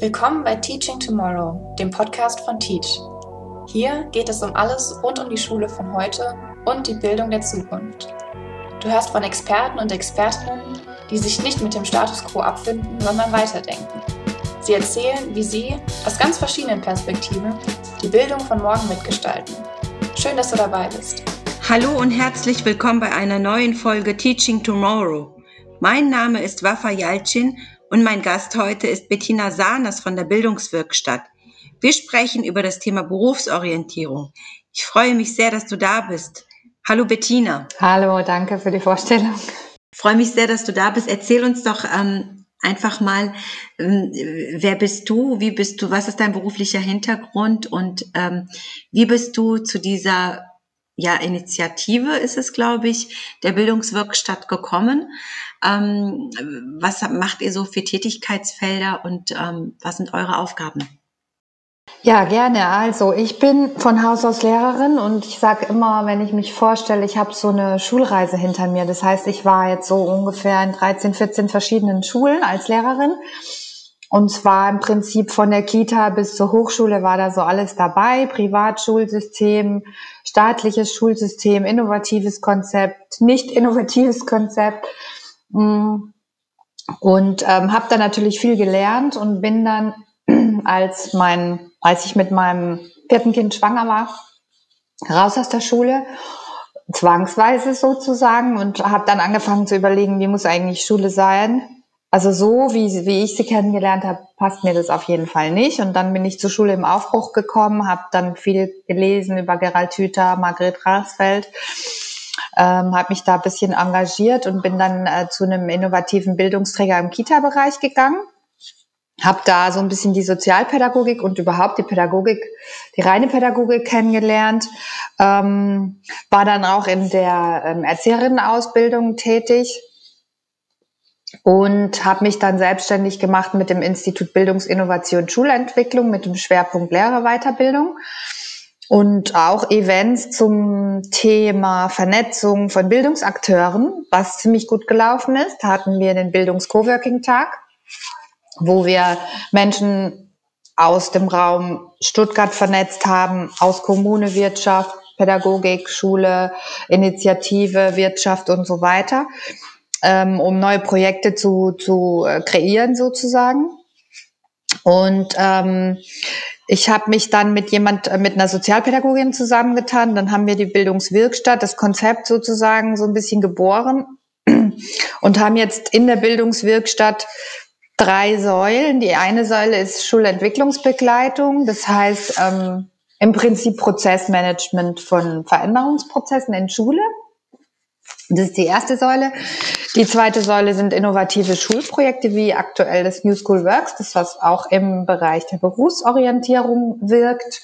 Willkommen bei Teaching Tomorrow, dem Podcast von Teach. Hier geht es um alles rund um die Schule von heute und die Bildung der Zukunft. Du hörst von Experten und Expertinnen, die sich nicht mit dem Status quo abfinden, sondern weiterdenken. Sie erzählen, wie sie aus ganz verschiedenen Perspektiven die Bildung von morgen mitgestalten. Schön, dass du dabei bist. Hallo und herzlich willkommen bei einer neuen Folge Teaching Tomorrow. Mein Name ist Wafa Yalcin und mein Gast heute ist Bettina Sahners von der Bildungswerkstatt. Wir sprechen über das Thema Berufsorientierung. Ich freue mich sehr, dass du da bist. Hallo Bettina. Hallo, danke für die Vorstellung. Ich freue mich sehr, dass du da bist. Erzähl uns doch ähm, einfach mal, ähm, wer bist du, wie bist du, was ist dein beruflicher Hintergrund und ähm, wie bist du zu dieser ja, Initiative ist es, glaube ich, der Bildungswerkstatt gekommen. Ähm, was macht ihr so für Tätigkeitsfelder und ähm, was sind eure Aufgaben? Ja, gerne. Also ich bin von Haus aus Lehrerin und ich sage immer, wenn ich mich vorstelle, ich habe so eine Schulreise hinter mir. Das heißt, ich war jetzt so ungefähr in 13, 14 verschiedenen Schulen als Lehrerin und zwar im Prinzip von der Kita bis zur Hochschule war da so alles dabei. Privatschulsystem, staatliches Schulsystem, innovatives Konzept, nicht innovatives Konzept. Mm. Und ähm, habe da natürlich viel gelernt und bin dann, als mein, als ich mit meinem vierten Kind schwanger war, raus aus der Schule, zwangsweise sozusagen, und habe dann angefangen zu überlegen, wie muss eigentlich Schule sein also so, wie, wie ich sie kennengelernt habe, passt mir das auf jeden Fall nicht. Und dann bin ich zur Schule im Aufbruch gekommen, habe dann viel gelesen über Gerald Hüther, Margret Rasfeld, ähm, habe mich da ein bisschen engagiert und bin dann äh, zu einem innovativen Bildungsträger im Kita-Bereich gegangen. Habe da so ein bisschen die Sozialpädagogik und überhaupt die Pädagogik, die reine Pädagogik kennengelernt. Ähm, war dann auch in der ähm, Erzieherinnenausbildung tätig und habe mich dann selbstständig gemacht mit dem Institut Bildungsinnovation Schulentwicklung mit dem Schwerpunkt Lehrerweiterbildung und auch Events zum Thema Vernetzung von Bildungsakteuren, was ziemlich gut gelaufen ist. Hatten wir den Bildungs-Coworking-Tag, wo wir Menschen aus dem Raum Stuttgart vernetzt haben, aus Kommune, Wirtschaft, Pädagogik, Schule, Initiative, Wirtschaft und so weiter ähm, um neue Projekte zu, zu äh, kreieren sozusagen. Und ähm, ich habe mich dann mit jemand, äh, mit einer Sozialpädagogin zusammengetan. Dann haben wir die Bildungswirkstatt, das Konzept sozusagen so ein bisschen geboren und haben jetzt in der Bildungswirkstatt drei Säulen. Die eine Säule ist Schulentwicklungsbegleitung, das heißt ähm, im Prinzip Prozessmanagement von Veränderungsprozessen in Schule. Das ist die erste Säule. Die zweite Säule sind innovative Schulprojekte wie aktuell das New School Works, das was auch im Bereich der Berufsorientierung wirkt.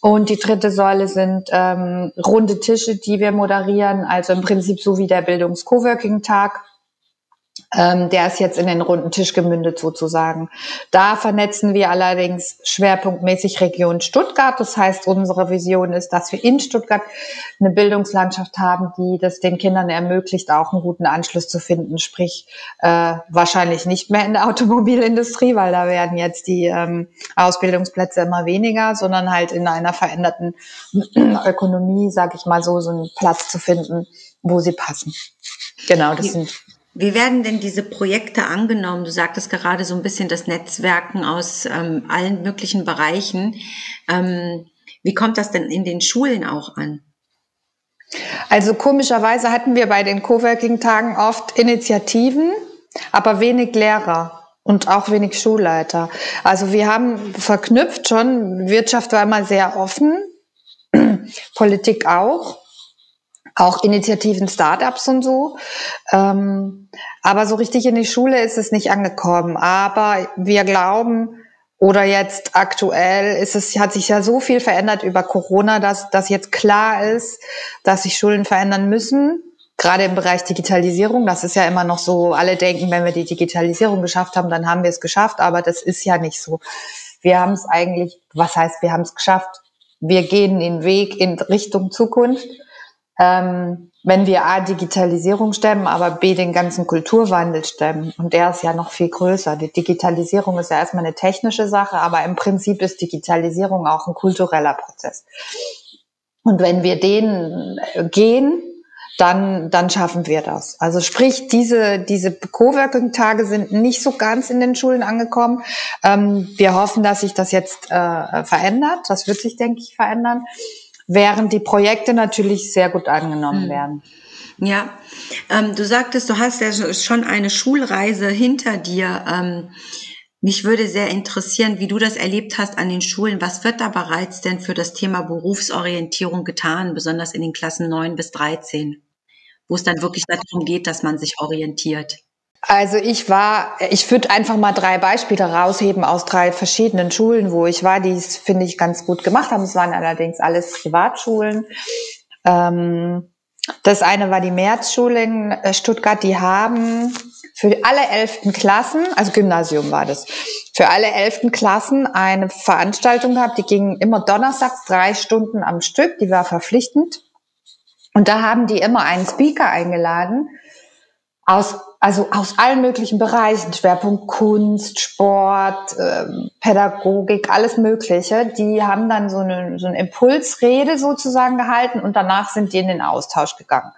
Und die dritte Säule sind ähm, runde Tische, die wir moderieren, also im Prinzip so wie der Bildungs-Coworking-Tag ähm, der ist jetzt in den runden Tisch gemündet sozusagen. Da vernetzen wir allerdings schwerpunktmäßig Region Stuttgart. Das heißt, unsere Vision ist, dass wir in Stuttgart eine Bildungslandschaft haben, die das den Kindern ermöglicht, auch einen guten Anschluss zu finden. Sprich, äh, wahrscheinlich nicht mehr in der Automobilindustrie, weil da werden jetzt die ähm, Ausbildungsplätze immer weniger, sondern halt in einer veränderten Ökonomie, sage ich mal so, so einen Platz zu finden, wo sie passen. Genau, das sind wie werden denn diese Projekte angenommen? Du sagtest gerade so ein bisschen das Netzwerken aus ähm, allen möglichen Bereichen. Ähm, wie kommt das denn in den Schulen auch an? Also komischerweise hatten wir bei den Coworking-Tagen oft Initiativen, aber wenig Lehrer und auch wenig Schulleiter. Also wir haben verknüpft schon, Wirtschaft war immer sehr offen, Politik auch auch Initiativen, Startups und so. Ähm, aber so richtig in die Schule ist es nicht angekommen. Aber wir glauben, oder jetzt aktuell ist es, hat sich ja so viel verändert über Corona, dass, dass jetzt klar ist, dass sich Schulen verändern müssen. Gerade im Bereich Digitalisierung. Das ist ja immer noch so, alle denken, wenn wir die Digitalisierung geschafft haben, dann haben wir es geschafft. Aber das ist ja nicht so. Wir haben es eigentlich, was heißt, wir haben es geschafft? Wir gehen den Weg in Richtung Zukunft. Ähm, wenn wir A, Digitalisierung stemmen, aber B, den ganzen Kulturwandel stemmen. Und der ist ja noch viel größer. Die Digitalisierung ist ja erstmal eine technische Sache, aber im Prinzip ist Digitalisierung auch ein kultureller Prozess. Und wenn wir den gehen, dann, dann schaffen wir das. Also sprich, diese, diese Coworking-Tage sind nicht so ganz in den Schulen angekommen. Ähm, wir hoffen, dass sich das jetzt äh, verändert. Das wird sich, denke ich, verändern. Während die Projekte natürlich sehr gut angenommen mhm. werden. Ja, ähm, du sagtest, du hast ja schon eine Schulreise hinter dir. Ähm, mich würde sehr interessieren, wie du das erlebt hast an den Schulen. Was wird da bereits denn für das Thema Berufsorientierung getan, besonders in den Klassen 9 bis 13? wo es dann wirklich darum geht, dass man sich orientiert? Also ich war, ich würde einfach mal drei Beispiele rausheben aus drei verschiedenen Schulen, wo ich war, die es, finde ich, ganz gut gemacht haben. Es waren allerdings alles Privatschulen. Ähm, das eine war die Märzschule in äh, Stuttgart, die haben für alle elften Klassen, also Gymnasium war das, für alle elften Klassen eine Veranstaltung gehabt, die ging immer donnerstags drei Stunden am Stück, die war verpflichtend. Und da haben die immer einen Speaker eingeladen aus, also aus allen möglichen Bereichen, Schwerpunkt Kunst, Sport, ähm, Pädagogik, alles Mögliche. Die haben dann so eine, so eine Impulsrede sozusagen gehalten und danach sind die in den Austausch gegangen.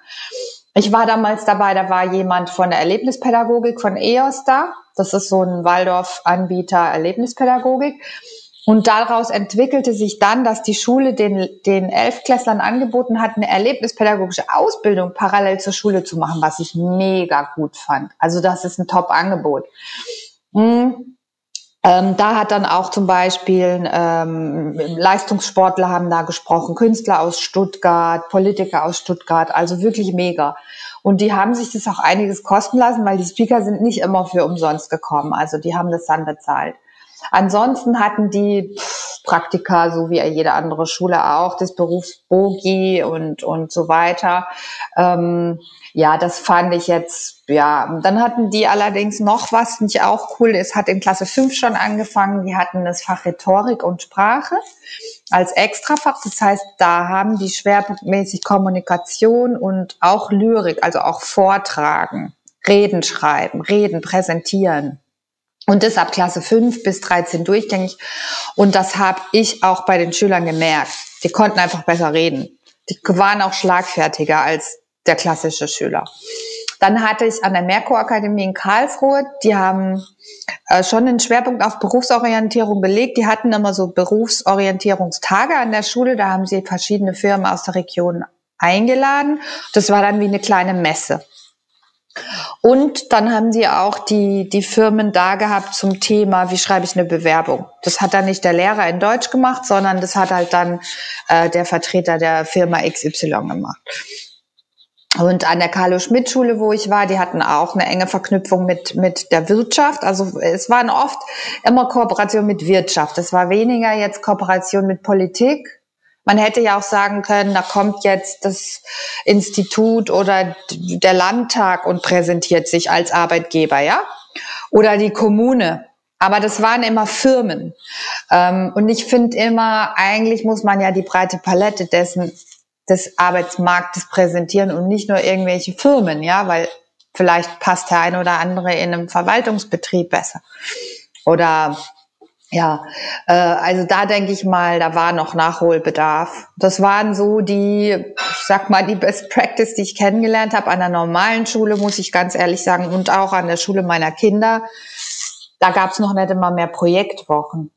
Ich war damals dabei, da war jemand von der Erlebnispädagogik von EOS da. Das ist so ein Waldorf-Anbieter Erlebnispädagogik. Und daraus entwickelte sich dann, dass die Schule den, den Elfklässlern angeboten hat, eine erlebnispädagogische Ausbildung parallel zur Schule zu machen, was ich mega gut fand. Also das ist ein Top-Angebot. Mhm. Ähm, da hat dann auch zum Beispiel ähm, Leistungssportler haben da gesprochen, Künstler aus Stuttgart, Politiker aus Stuttgart, also wirklich mega. Und die haben sich das auch einiges kosten lassen, weil die Speaker sind nicht immer für umsonst gekommen. Also die haben das dann bezahlt. Ansonsten hatten die Praktika, so wie jede andere Schule auch, des Berufs Bogi und, und so weiter. Ähm, ja, das fand ich jetzt, ja. Dann hatten die allerdings noch was, nicht auch cool ist, hat in Klasse 5 schon angefangen. Die hatten das Fach Rhetorik und Sprache als Extrafach. Das heißt, da haben die schwerpunktmäßig Kommunikation und auch Lyrik, also auch Vortragen, Reden schreiben, Reden präsentieren. Und das ab Klasse 5 bis 13 durchgängig. Und das habe ich auch bei den Schülern gemerkt. Die konnten einfach besser reden. Die waren auch schlagfertiger als der klassische Schüler. Dann hatte ich an der Merkur-Akademie in Karlsruhe, die haben äh, schon einen Schwerpunkt auf Berufsorientierung gelegt. Die hatten immer so Berufsorientierungstage an der Schule. Da haben sie verschiedene Firmen aus der Region eingeladen. Das war dann wie eine kleine Messe. Und dann haben sie auch die, die Firmen da gehabt zum Thema, wie schreibe ich eine Bewerbung. Das hat dann nicht der Lehrer in Deutsch gemacht, sondern das hat halt dann äh, der Vertreter der Firma XY gemacht. Und an der Carlo-Schmidt-Schule, wo ich war, die hatten auch eine enge Verknüpfung mit, mit der Wirtschaft. Also es waren oft immer Kooperation mit Wirtschaft. Es war weniger jetzt Kooperation mit Politik, man hätte ja auch sagen können, da kommt jetzt das Institut oder der Landtag und präsentiert sich als Arbeitgeber, ja? Oder die Kommune. Aber das waren immer Firmen. Ähm, und ich finde immer, eigentlich muss man ja die breite Palette dessen, des Arbeitsmarktes präsentieren und nicht nur irgendwelche Firmen, ja, weil vielleicht passt der eine oder andere in einem Verwaltungsbetrieb besser. Oder ja, äh, also da denke ich mal, da war noch Nachholbedarf. Das waren so die, ich sag mal, die Best Practice, die ich kennengelernt habe an der normalen Schule, muss ich ganz ehrlich sagen, und auch an der Schule meiner Kinder. Da gab es noch nicht immer mehr Projektwochen.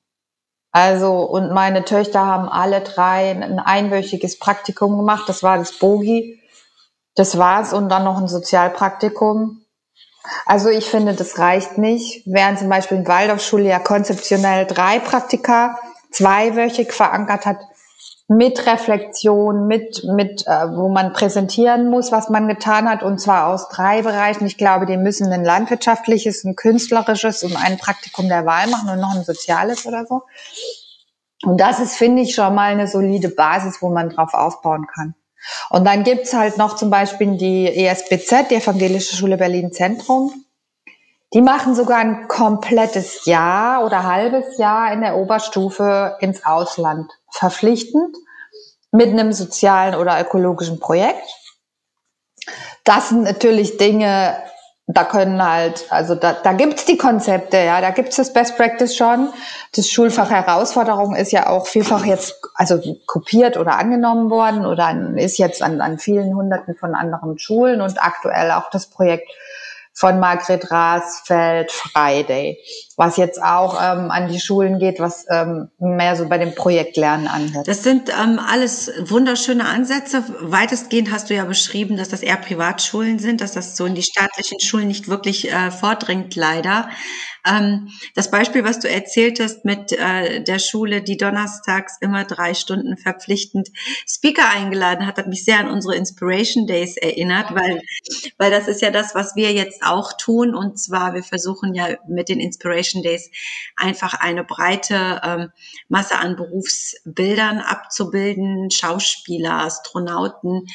Also, und meine Töchter haben alle drei ein einwöchiges Praktikum gemacht. Das war das Bogi. Das war's. Und dann noch ein Sozialpraktikum. Also ich finde, das reicht nicht. Während zum Beispiel in Waldorfschule ja konzeptionell drei Praktika zweiwöchig verankert hat, mit Reflexion, mit, mit, äh, wo man präsentieren muss, was man getan hat, und zwar aus drei Bereichen. Ich glaube, die müssen ein landwirtschaftliches, ein künstlerisches und ein Praktikum der Wahl machen und noch ein soziales oder so. Und das ist, finde ich, schon mal eine solide Basis, wo man drauf aufbauen kann. Und dann gibt's halt noch zum Beispiel die ESBZ, die Evangelische Schule Berlin Zentrum. Die machen sogar ein komplettes Jahr oder halbes Jahr in der Oberstufe ins Ausland verpflichtend. mit einem sozialen oder ökologischen Projekt. Das sind natürlich Dinge, da können halt, also da, da gibt's die Konzepte, ja, da gibt's das Best Practice schon. Das Schulfach Herausforderung ist ja auch vielfach jetzt, also kopiert oder angenommen worden oder ist jetzt an, an vielen Hunderten von anderen Schulen und aktuell auch das Projekt von Margret Rasfeld Friday, was jetzt auch ähm, an die Schulen geht, was ähm, mehr so bei dem Projekt Lernen anhört. Das sind ähm, alles wunderschöne Ansätze. Weitestgehend hast du ja beschrieben, dass das eher Privatschulen sind, dass das so in die staatlichen Schulen nicht wirklich äh, vordringt, leider. Ähm, das Beispiel, was du erzählt hast mit äh, der Schule, die donnerstags immer drei Stunden verpflichtend Speaker eingeladen hat, hat mich sehr an unsere Inspiration Days erinnert, weil, weil das ist ja das, was wir jetzt auch tun. Und zwar, wir versuchen ja mit den Inspiration Days einfach eine breite ähm, Masse an Berufsbildern abzubilden. Schauspieler, Astronauten,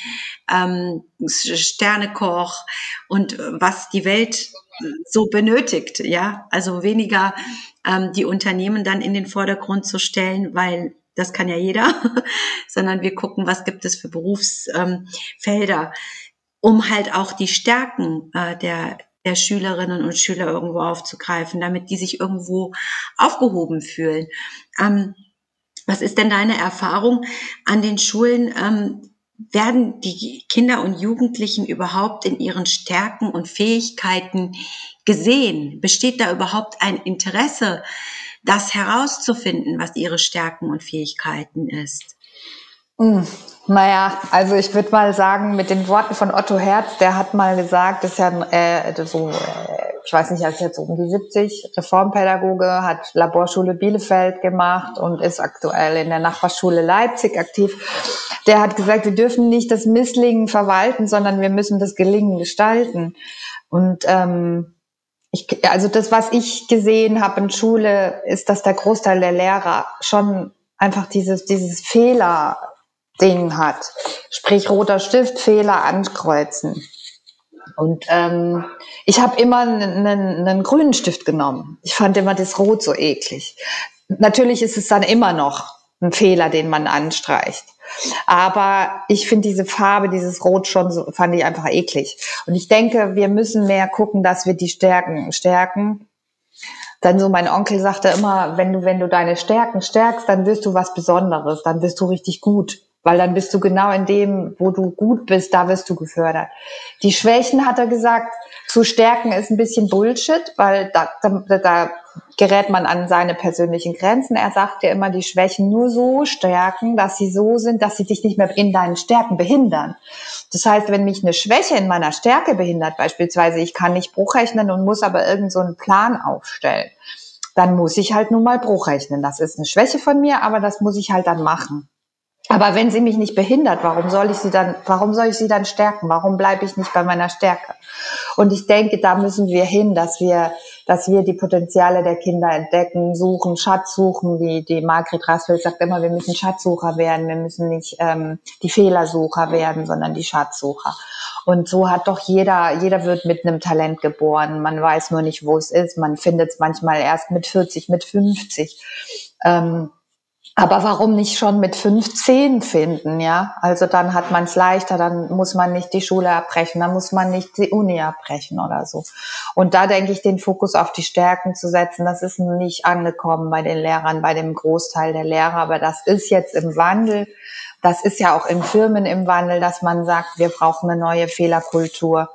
ähm, Sternekoch und was die Welt so benötigt, ja. Also weniger ähm, die Unternehmen dann in den Vordergrund zu stellen, weil das kann ja jeder, sondern wir gucken, was gibt es für Berufsfelder, ähm, um halt auch die Stärken äh, der, der Schülerinnen und Schüler irgendwo aufzugreifen, damit die sich irgendwo aufgehoben fühlen. Ähm, was ist denn deine Erfahrung an den Schulen? Ähm, werden die Kinder und Jugendlichen überhaupt in ihren Stärken und Fähigkeiten gesehen? Besteht da überhaupt ein Interesse, das herauszufinden, was ihre Stärken und Fähigkeiten ist? Naja, also ich würde mal sagen, mit den Worten von Otto Herz, der hat mal gesagt, das ist ja äh, so, äh, ich weiß nicht, er ist jetzt um die 70, Reformpädagoge, hat Laborschule Bielefeld gemacht und ist aktuell in der Nachbarschule Leipzig aktiv. Der hat gesagt, wir dürfen nicht das Misslingen verwalten, sondern wir müssen das Gelingen gestalten. Und ähm, ich, also das, was ich gesehen habe in Schule, ist, dass der Großteil der Lehrer schon einfach dieses, dieses Fehler Ding hat. Sprich roter Stift, Fehler ankreuzen. Und ähm, ich habe immer einen, einen grünen Stift genommen. Ich fand immer das Rot so eklig. Natürlich ist es dann immer noch ein Fehler, den man anstreicht. Aber ich finde diese Farbe, dieses Rot schon so, fand ich einfach eklig. Und ich denke, wir müssen mehr gucken, dass wir die Stärken stärken. Dann so mein Onkel sagte immer, wenn du, wenn du deine Stärken stärkst, dann wirst du was Besonderes, dann wirst du richtig gut weil dann bist du genau in dem, wo du gut bist, da wirst du gefördert. Die Schwächen, hat er gesagt, zu stärken ist ein bisschen Bullshit, weil da, da, da gerät man an seine persönlichen Grenzen. Er sagt ja immer, die Schwächen nur so stärken, dass sie so sind, dass sie dich nicht mehr in deinen Stärken behindern. Das heißt, wenn mich eine Schwäche in meiner Stärke behindert, beispielsweise ich kann nicht Bruchrechnen und muss aber irgend so Plan aufstellen, dann muss ich halt nun mal Bruchrechnen. Das ist eine Schwäche von mir, aber das muss ich halt dann machen. Aber wenn sie mich nicht behindert, warum soll ich sie dann, warum soll ich sie dann stärken? Warum bleibe ich nicht bei meiner Stärke? Und ich denke, da müssen wir hin, dass wir, dass wir die Potenziale der Kinder entdecken, suchen, Schatz suchen, wie die Margret Rassfeld sagt immer, wir müssen Schatzsucher werden, wir müssen nicht ähm, die Fehlersucher werden, sondern die Schatzsucher. Und so hat doch jeder, jeder wird mit einem Talent geboren. Man weiß nur nicht, wo es ist. Man findet es manchmal erst mit 40, mit 50. Ähm, aber warum nicht schon mit 15 finden, ja? Also dann hat man es leichter, dann muss man nicht die Schule abbrechen, dann muss man nicht die Uni abbrechen oder so. Und da denke ich, den Fokus auf die Stärken zu setzen, das ist nicht angekommen bei den Lehrern, bei dem Großteil der Lehrer, aber das ist jetzt im Wandel. Das ist ja auch in Firmen im Wandel, dass man sagt, wir brauchen eine neue Fehlerkultur.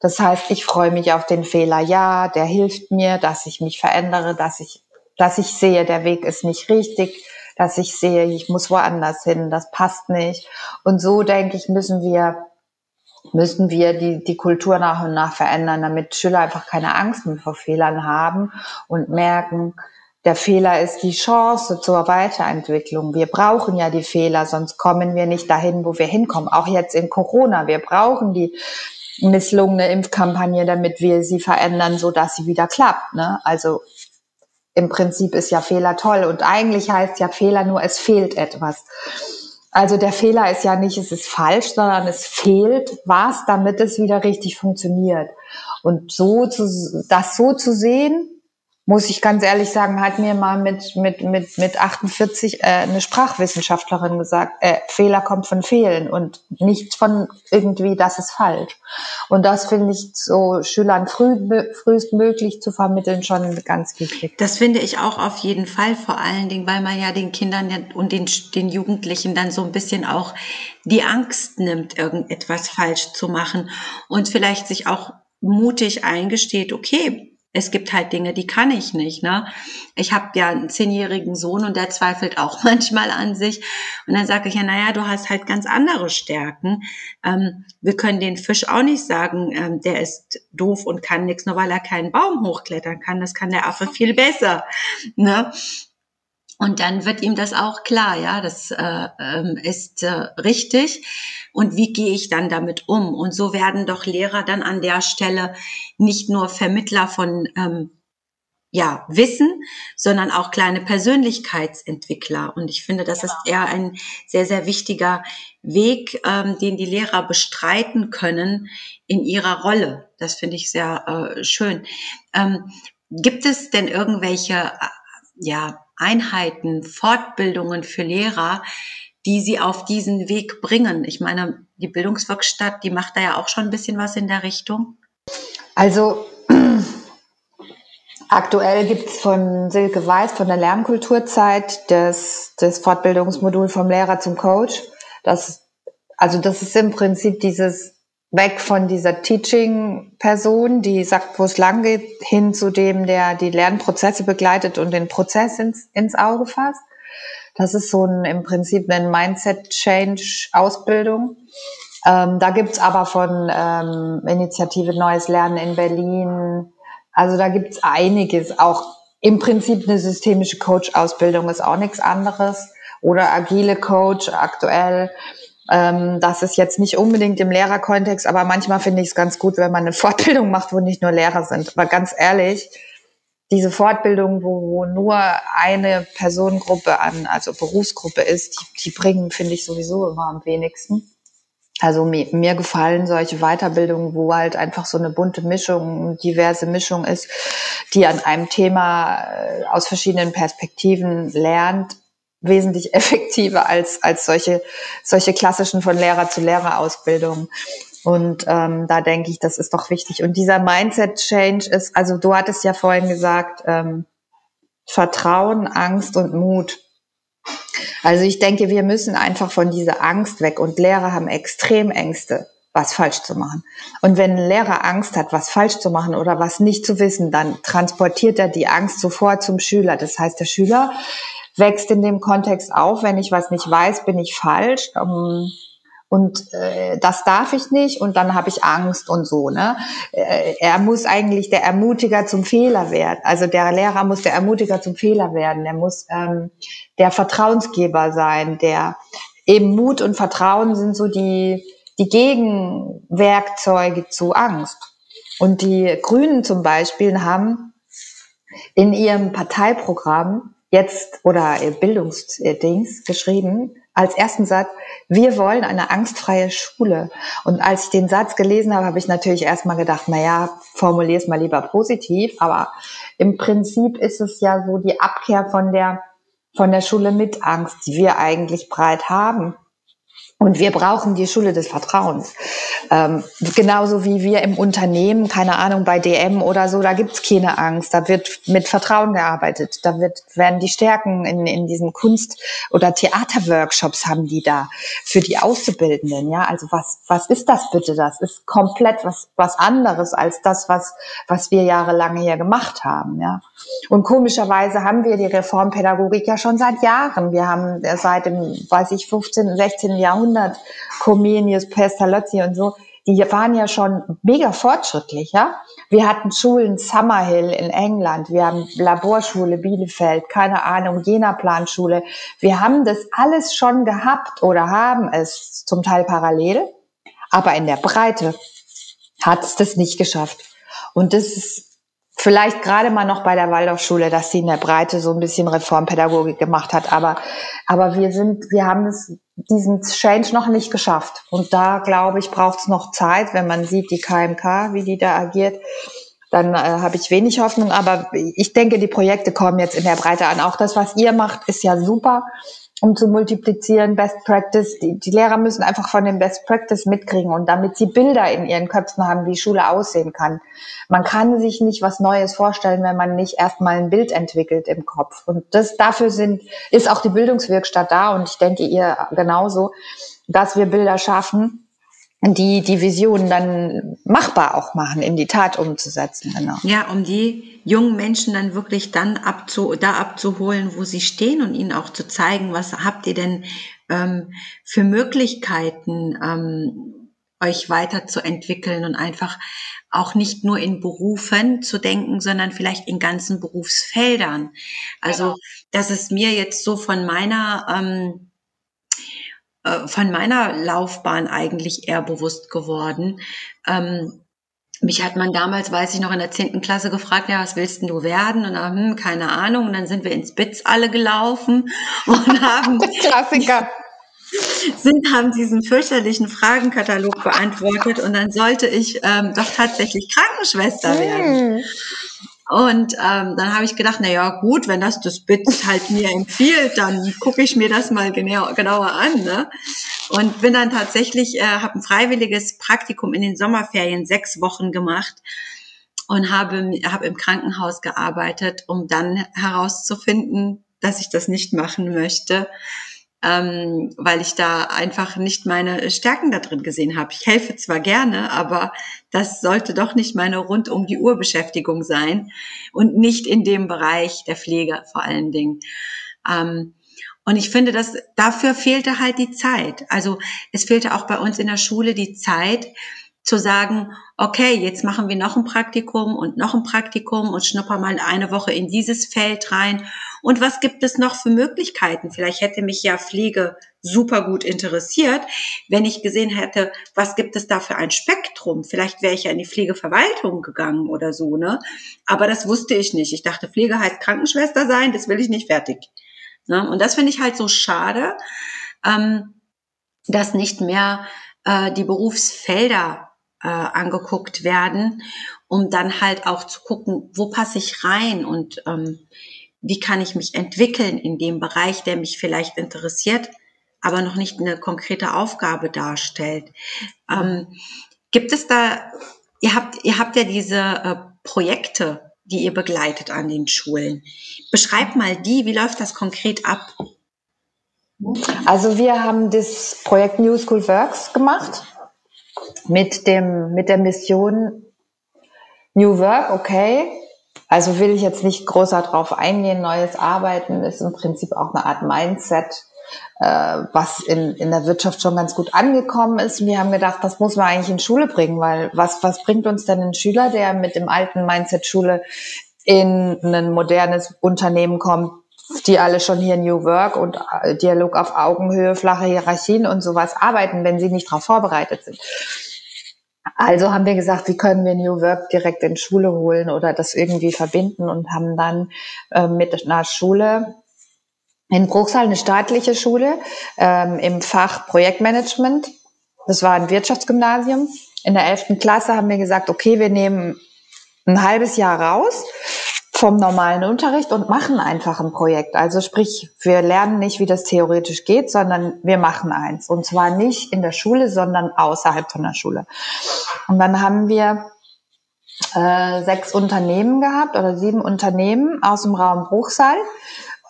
Das heißt, ich freue mich auf den Fehler. Ja, der hilft mir, dass ich mich verändere, dass ich, dass ich sehe, der Weg ist nicht richtig dass ich sehe, ich muss woanders hin, das passt nicht. Und so denke ich, müssen wir müssen wir die, die Kultur nach und nach verändern, damit Schüler einfach keine Angst mehr vor Fehlern haben und merken, der Fehler ist die Chance zur Weiterentwicklung. Wir brauchen ja die Fehler, sonst kommen wir nicht dahin, wo wir hinkommen. Auch jetzt in Corona. Wir brauchen die misslungene Impfkampagne, damit wir sie verändern, so dass sie wieder klappt. Ne? Also im Prinzip ist ja Fehler toll und eigentlich heißt ja Fehler nur, es fehlt etwas. Also der Fehler ist ja nicht, es ist falsch, sondern es fehlt was, damit es wieder richtig funktioniert. Und so zu, das so zu sehen, muss ich ganz ehrlich sagen, hat mir mal mit, mit, mit, mit 48 äh, eine Sprachwissenschaftlerin gesagt, äh, Fehler kommt von Fehlen und nicht von irgendwie, das ist falsch. Und das finde ich so Schülern früh, frühestmöglich zu vermitteln schon ganz wichtig. Das finde ich auch auf jeden Fall, vor allen Dingen, weil man ja den Kindern und den, den Jugendlichen dann so ein bisschen auch die Angst nimmt, irgendetwas falsch zu machen und vielleicht sich auch mutig eingesteht, okay, es gibt halt Dinge, die kann ich nicht. Ne? Ich habe ja einen zehnjährigen Sohn und der zweifelt auch manchmal an sich. Und dann sage ich ja, naja, du hast halt ganz andere Stärken. Ähm, wir können den Fisch auch nicht sagen, ähm, der ist doof und kann nichts, nur weil er keinen Baum hochklettern kann. Das kann der Affe viel besser. Ne? Und dann wird ihm das auch klar, ja, das äh, ähm, ist äh, richtig. Und wie gehe ich dann damit um? Und so werden doch Lehrer dann an der Stelle nicht nur Vermittler von ähm, ja, Wissen, sondern auch kleine Persönlichkeitsentwickler. Und ich finde, das ist eher ein sehr, sehr wichtiger Weg, ähm, den die Lehrer bestreiten können in ihrer Rolle. Das finde ich sehr äh, schön. Ähm, gibt es denn irgendwelche, äh, ja, Einheiten, Fortbildungen für Lehrer, die sie auf diesen Weg bringen. Ich meine, die Bildungswerkstatt, die macht da ja auch schon ein bisschen was in der Richtung. Also aktuell gibt es von Silke Weiß von der Lernkulturzeit das, das Fortbildungsmodul vom Lehrer zum Coach. Das, also das ist im Prinzip dieses weg von dieser Teaching-Person, die sagt, wo es lang geht, hin zu dem, der die Lernprozesse begleitet und den Prozess ins, ins Auge fasst. Das ist so ein, im Prinzip eine Mindset-Change-Ausbildung. Ähm, da gibt's aber von ähm, Initiative Neues Lernen in Berlin, also da gibt's einiges. Auch im Prinzip eine systemische Coach-Ausbildung ist auch nichts anderes. Oder agile Coach aktuell. Ähm, das ist jetzt nicht unbedingt im Lehrerkontext, aber manchmal finde ich es ganz gut, wenn man eine Fortbildung macht, wo nicht nur Lehrer sind. Aber ganz ehrlich, diese Fortbildung, wo, wo nur eine Personengruppe an, also Berufsgruppe ist, die, die bringen, finde ich sowieso immer am wenigsten. Also mir, mir gefallen solche Weiterbildungen, wo halt einfach so eine bunte Mischung, diverse Mischung ist, die an einem Thema äh, aus verschiedenen Perspektiven lernt wesentlich effektiver als, als solche, solche klassischen von Lehrer zu Lehrer Ausbildungen. Und ähm, da denke ich, das ist doch wichtig. Und dieser Mindset-Change ist, also du hattest ja vorhin gesagt, ähm, Vertrauen, Angst und Mut. Also ich denke, wir müssen einfach von dieser Angst weg. Und Lehrer haben extrem Ängste, was falsch zu machen. Und wenn ein Lehrer Angst hat, was falsch zu machen oder was nicht zu wissen, dann transportiert er die Angst sofort zum Schüler. Das heißt, der Schüler wächst in dem Kontext auf, wenn ich was nicht weiß, bin ich falsch. Ähm, und äh, das darf ich nicht und dann habe ich Angst und so. Ne? Äh, er muss eigentlich der Ermutiger zum Fehler werden. Also der Lehrer muss der Ermutiger zum Fehler werden. Er muss ähm, der Vertrauensgeber sein. Der eben Mut und Vertrauen sind so die die Gegenwerkzeuge zu Angst. Und die Grünen zum Beispiel haben in ihrem Parteiprogramm jetzt oder Bildungsdings geschrieben als ersten Satz, wir wollen eine angstfreie Schule. Und als ich den Satz gelesen habe, habe ich natürlich erstmal gedacht, na ja, formulier es mal lieber positiv, aber im Prinzip ist es ja so die Abkehr von der von der Schule mit Angst, die wir eigentlich breit haben. Und wir brauchen die Schule des Vertrauens. Ähm, genauso wie wir im Unternehmen, keine Ahnung, bei DM oder so, da gibt's keine Angst. Da wird mit Vertrauen gearbeitet. Da wird, werden die Stärken in, in diesen Kunst- oder Theaterworkshops haben die da für die Auszubildenden. Ja, also was, was ist das bitte? Das ist komplett was, was anderes als das, was, was wir jahrelang hier gemacht haben. Ja. Und komischerweise haben wir die Reformpädagogik ja schon seit Jahren. Wir haben seit dem, weiß ich, 15., 16. Jahrhundert Jahrhundert, Comenius, Pestalozzi und so, die waren ja schon mega fortschrittlich, ja. Wir hatten Schulen Summerhill in England, wir haben Laborschule Bielefeld, keine Ahnung, Jena Planschule. Wir haben das alles schon gehabt oder haben es zum Teil parallel, aber in der Breite hat es das nicht geschafft. Und das ist vielleicht gerade mal noch bei der Waldorfschule, dass sie in der Breite so ein bisschen Reformpädagogik gemacht hat. Aber, aber wir sind, wir haben es, diesen Change noch nicht geschafft. Und da, glaube ich, braucht es noch Zeit, wenn man sieht, die KMK, wie die da agiert, dann äh, habe ich wenig Hoffnung. Aber ich denke, die Projekte kommen jetzt in der Breite an. Auch das, was ihr macht, ist ja super, um zu multiplizieren, Best Practice. Die, die Lehrer müssen einfach von dem Best Practice mitkriegen und damit sie Bilder in ihren Köpfen haben, wie Schule aussehen kann. Man kann sich nicht was Neues vorstellen, wenn man nicht erstmal ein Bild entwickelt im Kopf. Und das dafür sind, ist auch die Bildungswerkstatt da und ich denke ihr genauso, dass wir Bilder schaffen, die die Vision dann machbar auch machen, in die Tat umzusetzen. Genau. Ja, um die jungen Menschen dann wirklich dann abzu, da abzuholen, wo sie stehen und ihnen auch zu zeigen, was habt ihr denn ähm, für Möglichkeiten, ähm, euch weiterzuentwickeln und einfach auch nicht nur in Berufen zu denken, sondern vielleicht in ganzen Berufsfeldern. Also genau. das ist mir jetzt so von meiner ähm, äh, von meiner Laufbahn eigentlich eher bewusst geworden. Ähm, mich hat man damals, weiß ich noch, in der zehnten Klasse gefragt, ja, was willst denn du werden? Und dann, hm, keine Ahnung. Und dann sind wir ins Bits alle gelaufen und haben. Klassiker. Sind, haben diesen fürchterlichen Fragenkatalog beantwortet und dann sollte ich ähm, doch tatsächlich Krankenschwester werden. Und ähm, dann habe ich gedacht, na ja, gut, wenn das das Bit halt mir empfiehlt, dann gucke ich mir das mal genau, genauer an. Ne? Und bin dann tatsächlich, äh, habe ein freiwilliges Praktikum in den Sommerferien sechs Wochen gemacht und habe, habe im Krankenhaus gearbeitet, um dann herauszufinden, dass ich das nicht machen möchte ähm, weil ich da einfach nicht meine Stärken da drin gesehen habe. Ich helfe zwar gerne, aber das sollte doch nicht meine rund um die Uhr Beschäftigung sein und nicht in dem Bereich der Pflege vor allen Dingen. Ähm, und ich finde, dass dafür fehlte halt die Zeit. Also es fehlte auch bei uns in der Schule die Zeit, zu sagen, okay, jetzt machen wir noch ein Praktikum und noch ein Praktikum und schnupper mal eine Woche in dieses Feld rein. Und was gibt es noch für Möglichkeiten? Vielleicht hätte mich ja Pflege super gut interessiert, wenn ich gesehen hätte, was gibt es da für ein Spektrum? Vielleicht wäre ich ja in die Pflegeverwaltung gegangen oder so, ne? Aber das wusste ich nicht. Ich dachte, Pflege heißt Krankenschwester sein, das will ich nicht fertig. Ne? Und das finde ich halt so schade, ähm, dass nicht mehr äh, die Berufsfelder äh, angeguckt werden, um dann halt auch zu gucken, wo passe ich rein und ähm, wie kann ich mich entwickeln in dem Bereich, der mich vielleicht interessiert, aber noch nicht eine konkrete Aufgabe darstellt. Ähm, gibt es da, ihr habt, ihr habt ja diese äh, Projekte, die ihr begleitet an den Schulen. Beschreibt mal die, wie läuft das konkret ab? Also wir haben das Projekt New School Works gemacht mit dem, mit der Mission New Work, okay. Also will ich jetzt nicht größer drauf eingehen. Neues Arbeiten ist im Prinzip auch eine Art Mindset, äh, was in, in der Wirtschaft schon ganz gut angekommen ist. Wir haben gedacht, das muss man eigentlich in Schule bringen, weil was, was bringt uns denn ein Schüler, der mit dem alten Mindset Schule in ein modernes Unternehmen kommt, die alle schon hier New Work und äh, Dialog auf Augenhöhe, flache Hierarchien und sowas arbeiten, wenn sie nicht darauf vorbereitet sind. Also haben wir gesagt, wie können wir New Work direkt in Schule holen oder das irgendwie verbinden und haben dann äh, mit einer Schule in Bruchsal, eine staatliche Schule, ähm, im Fach Projektmanagement. Das war ein Wirtschaftsgymnasium. In der elften Klasse haben wir gesagt, okay, wir nehmen ein halbes Jahr raus vom normalen Unterricht und machen einfach ein Projekt. Also sprich, wir lernen nicht, wie das theoretisch geht, sondern wir machen eins. Und zwar nicht in der Schule, sondern außerhalb von der Schule. Und dann haben wir äh, sechs Unternehmen gehabt oder sieben Unternehmen aus dem Raum Bruchsal,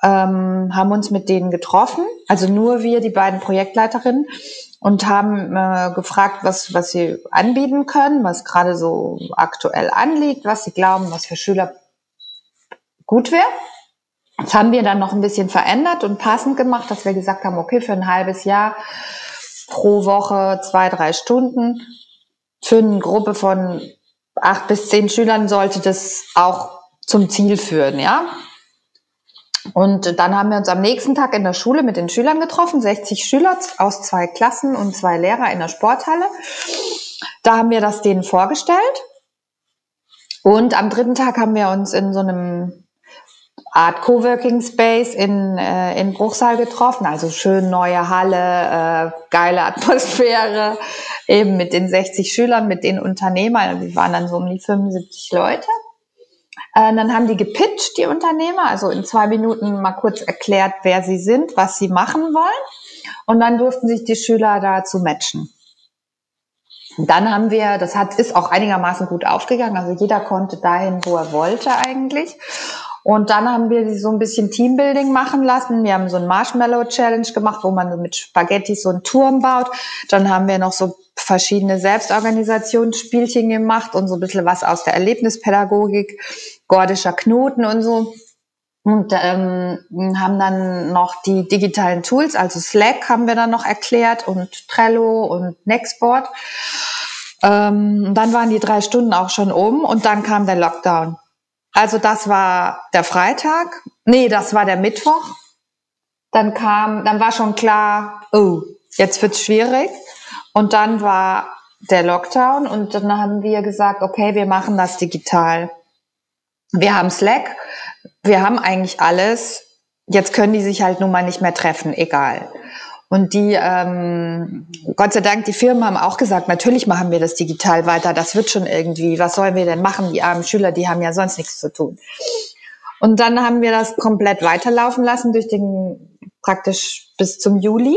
ähm, haben uns mit denen getroffen, also nur wir, die beiden Projektleiterinnen, und haben äh, gefragt, was, was sie anbieten können, was gerade so aktuell anliegt, was sie glauben, was für Schüler gut wäre. Das haben wir dann noch ein bisschen verändert und passend gemacht, dass wir gesagt haben, okay, für ein halbes Jahr pro Woche zwei, drei Stunden. Für eine Gruppe von acht bis zehn Schülern sollte das auch zum Ziel führen, ja. Und dann haben wir uns am nächsten Tag in der Schule mit den Schülern getroffen, 60 Schüler aus zwei Klassen und zwei Lehrer in der Sporthalle. Da haben wir das denen vorgestellt. Und am dritten Tag haben wir uns in so einem Art Coworking Space in, äh, in Bruchsal getroffen. Also schön neue Halle, äh, geile Atmosphäre, eben mit den 60 Schülern, mit den Unternehmern. Wir waren dann so um die 75 Leute. Äh, dann haben die gepitcht, die Unternehmer, also in zwei Minuten mal kurz erklärt, wer sie sind, was sie machen wollen. Und dann durften sich die Schüler dazu matchen. Dann haben wir, das hat, ist auch einigermaßen gut aufgegangen, also jeder konnte dahin, wo er wollte eigentlich. Und dann haben wir sie so ein bisschen Teambuilding machen lassen. Wir haben so ein Marshmallow Challenge gemacht, wo man mit Spaghetti so einen Turm baut. Dann haben wir noch so verschiedene Selbstorganisationsspielchen gemacht und so ein bisschen was aus der Erlebnispädagogik, gordischer Knoten und so. Und ähm, haben dann noch die digitalen Tools, also Slack haben wir dann noch erklärt und Trello und Nextboard. Ähm, dann waren die drei Stunden auch schon um und dann kam der Lockdown. Also das war der Freitag. Nee, das war der Mittwoch. Dann kam, dann war schon klar, oh, jetzt wird's schwierig. Und dann war der Lockdown und dann haben wir gesagt, okay, wir machen das digital. Wir haben Slack, wir haben eigentlich alles. Jetzt können die sich halt nun mal nicht mehr treffen, egal. Und die, ähm, Gott sei Dank, die Firmen haben auch gesagt, natürlich machen wir das digital weiter, das wird schon irgendwie, was sollen wir denn machen? Die armen Schüler, die haben ja sonst nichts zu tun. Und dann haben wir das komplett weiterlaufen lassen durch den, praktisch bis zum Juli.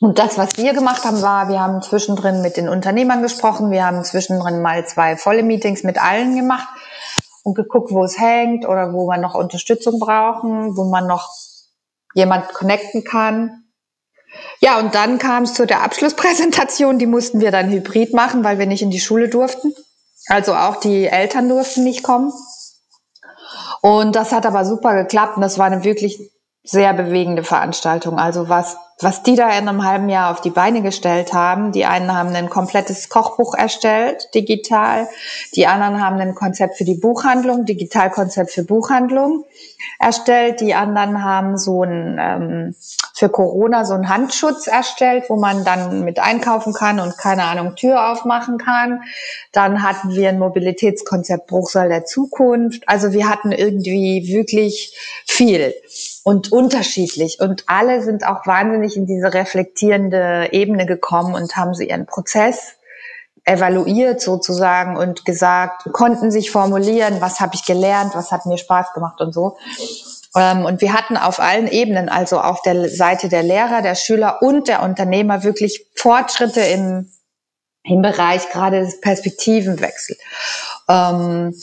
Und das, was wir gemacht haben, war, wir haben zwischendrin mit den Unternehmern gesprochen, wir haben zwischendrin mal zwei volle Meetings mit allen gemacht und geguckt, wo es hängt oder wo man noch Unterstützung brauchen, wo man noch jemand connecten kann. Ja, und dann kam es zu der Abschlusspräsentation, die mussten wir dann hybrid machen, weil wir nicht in die Schule durften. Also auch die Eltern durften nicht kommen. Und das hat aber super geklappt und das war eine wirklich sehr bewegende Veranstaltung. Also was was die da in einem halben Jahr auf die Beine gestellt haben. Die einen haben ein komplettes Kochbuch erstellt, digital. Die anderen haben ein Konzept für die Buchhandlung, Digitalkonzept für Buchhandlung erstellt. Die anderen haben so ein, ähm, für Corona so einen Handschutz erstellt, wo man dann mit einkaufen kann und keine Ahnung, Tür aufmachen kann. Dann hatten wir ein Mobilitätskonzept Bruchsal der Zukunft. Also wir hatten irgendwie wirklich viel und unterschiedlich. Und alle sind auch wahnsinnig in diese reflektierende Ebene gekommen und haben so ihren Prozess evaluiert sozusagen und gesagt, konnten sich formulieren, was habe ich gelernt, was hat mir Spaß gemacht und so. Ähm, und wir hatten auf allen Ebenen, also auf der Seite der Lehrer, der Schüler und der Unternehmer wirklich Fortschritte im, im Bereich gerade des Perspektivenwechsel. Ähm,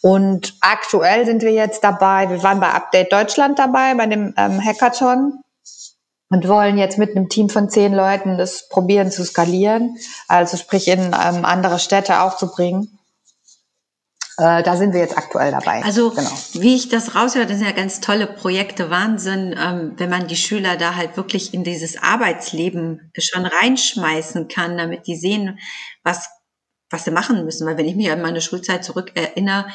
und aktuell sind wir jetzt dabei, wir waren bei Update Deutschland dabei, bei dem ähm, Hackathon und wollen jetzt mit einem Team von zehn Leuten das probieren zu skalieren, also sprich in ähm, andere Städte auch zu bringen. Äh, da sind wir jetzt aktuell dabei. Also genau. wie ich das raushöre, das sind ja ganz tolle Projekte, Wahnsinn, ähm, wenn man die Schüler da halt wirklich in dieses Arbeitsleben schon reinschmeißen kann, damit die sehen, was was sie machen müssen. Weil wenn ich mich an meine Schulzeit zurück erinnere,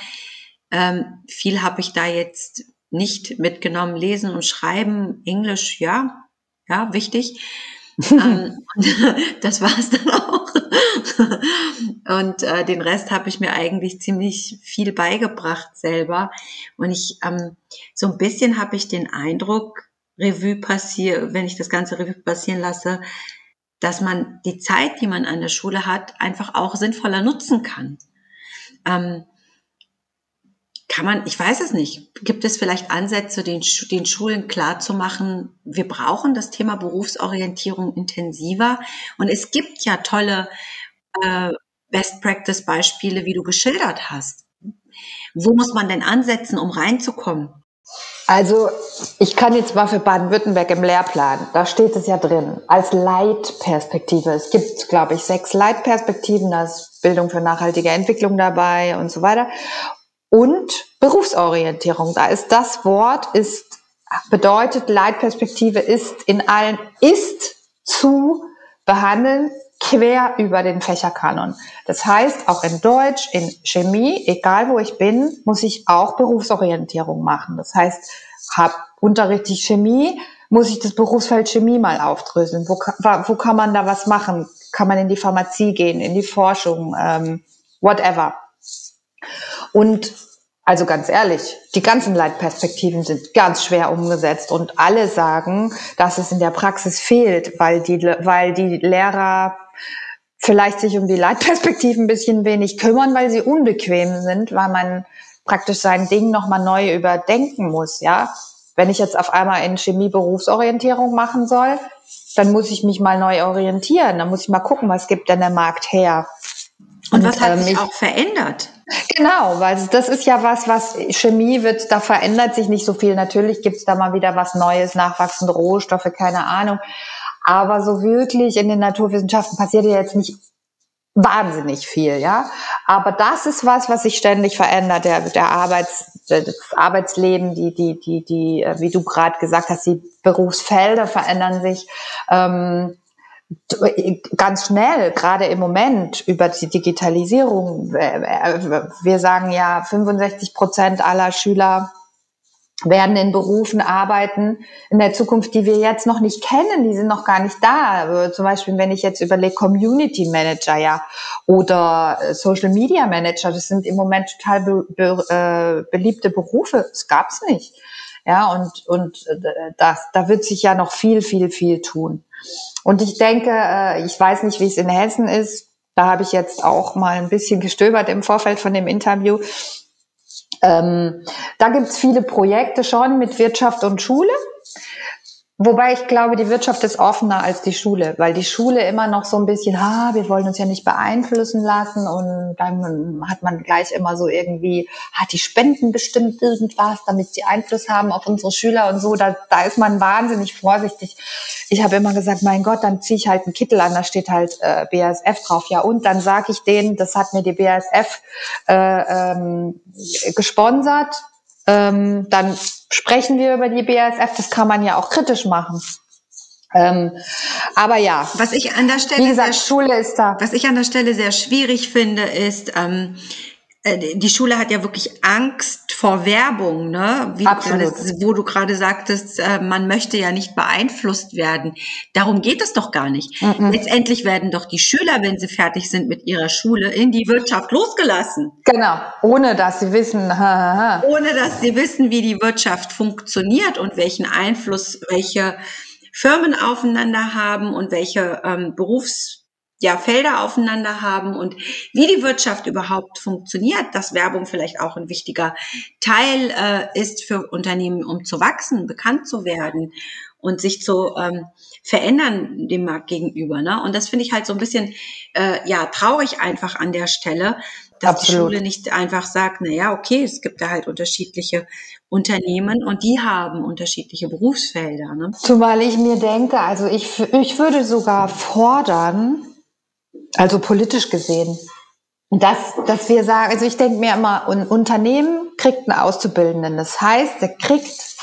ähm, viel habe ich da jetzt nicht mitgenommen. Lesen und Schreiben, Englisch, ja, ja, wichtig. ähm, das war es dann auch. und äh, den Rest habe ich mir eigentlich ziemlich viel beigebracht selber. Und ich ähm, so ein bisschen habe ich den Eindruck, Revue passiert, wenn ich das ganze Revue passieren lasse, dass man die Zeit, die man an der Schule hat, einfach auch sinnvoller nutzen kann. Ähm, kann man, ich weiß es nicht, gibt es vielleicht Ansätze, den, den Schulen klarzumachen, wir brauchen das Thema Berufsorientierung intensiver und es gibt ja tolle äh, Best-Practice-Beispiele, wie du geschildert hast. Wo muss man denn ansetzen, um reinzukommen? Also ich kann jetzt mal für Baden-Württemberg im Lehrplan, da steht es ja drin, als Leitperspektive. Es gibt, glaube ich, sechs Leitperspektiven, da ist Bildung für nachhaltige Entwicklung dabei und so weiter. Und Berufsorientierung, da ist das Wort, ist, bedeutet Leitperspektive ist in allen, ist zu behandeln, quer über den Fächerkanon. Das heißt, auch in Deutsch, in Chemie, egal wo ich bin, muss ich auch Berufsorientierung machen. Das heißt, hab unterrichte ich Chemie, muss ich das Berufsfeld Chemie mal aufdröseln. Wo, wo kann man da was machen? Kann man in die Pharmazie gehen, in die Forschung, ähm, whatever. Und Also ganz ehrlich, die ganzen Leitperspektiven sind ganz schwer umgesetzt und alle sagen, dass es in der Praxis fehlt, weil die, weil die Lehrer vielleicht sich um die Leitperspektiven ein bisschen wenig kümmern, weil sie unbequem sind, weil man praktisch sein Ding nochmal neu überdenken muss, ja. Wenn ich jetzt auf einmal in Chemie Berufsorientierung machen soll, dann muss ich mich mal neu orientieren. Dann muss ich mal gucken, was gibt denn der Markt her. Und, und was hat ähm, sich auch verändert? Genau, weil das ist ja was, was Chemie wird, da verändert sich nicht so viel. Natürlich gibt's da mal wieder was Neues, nachwachsende Rohstoffe, keine Ahnung. Aber so wirklich in den Naturwissenschaften passiert ja jetzt nicht wahnsinnig viel, ja. Aber das ist was, was sich ständig verändert, der, der Arbeits, das Arbeitsleben, die, die, die, die, äh, wie du gerade gesagt hast, die Berufsfelder verändern sich. Ähm, ganz schnell, gerade im Moment über die Digitalisierung. Wir sagen ja, 65 Prozent aller Schüler werden in Berufen arbeiten in der Zukunft, die wir jetzt noch nicht kennen, die sind noch gar nicht da. Also zum Beispiel, wenn ich jetzt überlege, Community Manager, ja, oder äh, Social Media Manager, das sind im Moment total be be äh, beliebte Berufe. Das gab's nicht. Ja, und, und äh, das, da wird sich ja noch viel, viel, viel tun. Und ich denke, äh, ich weiß nicht, wie es in Hessen ist. Da habe ich jetzt auch mal ein bisschen gestöbert im Vorfeld von dem Interview. Ähm, da gibt es viele Projekte schon mit Wirtschaft und Schule. Wobei ich glaube, die Wirtschaft ist offener als die Schule, weil die Schule immer noch so ein bisschen, ha, wir wollen uns ja nicht beeinflussen lassen und dann hat man gleich immer so irgendwie, hat die spenden bestimmt irgendwas, damit sie Einfluss haben auf unsere Schüler und so. Da, da ist man wahnsinnig vorsichtig. Ich habe immer gesagt, mein Gott, dann ziehe ich halt einen Kittel an, da steht halt äh, BASF drauf. Ja, und dann sage ich denen, das hat mir die BASF äh, ähm, gesponsert ähm, dann sprechen wir über die BASF. Das kann man ja auch kritisch machen. Ähm, aber ja. Was ich an der Stelle, wie gesagt, Schule ist da. Was ich an der Stelle sehr schwierig finde, ist, ähm, äh, die Schule hat ja wirklich Angst vor Werbung, ne? Wie Absolut. Grade, wo du gerade sagtest, äh, man möchte ja nicht beeinflusst werden. Darum geht es doch gar nicht. Mhm. Letztendlich werden doch die Schüler, wenn sie fertig sind mit ihrer Schule, in die Wirtschaft losgelassen. Genau, ohne dass sie wissen, ohne dass sie wissen, wie die Wirtschaft funktioniert und welchen Einfluss welche Firmen aufeinander haben und welche ähm, Berufs ja, Felder aufeinander haben und wie die Wirtschaft überhaupt funktioniert, dass Werbung vielleicht auch ein wichtiger Teil äh, ist für Unternehmen, um zu wachsen, bekannt zu werden und sich zu ähm, verändern dem Markt gegenüber. Ne? Und das finde ich halt so ein bisschen äh, ja traurig einfach an der Stelle, dass Absolut. die Schule nicht einfach sagt, na ja, okay, es gibt da halt unterschiedliche Unternehmen und die haben unterschiedliche Berufsfelder. Ne? Zumal ich mir denke, also ich, ich würde sogar fordern, also politisch gesehen. Dass, dass wir sagen, also ich denke mir immer, ein Unternehmen kriegt einen Auszubildenden. Das heißt, er kriegt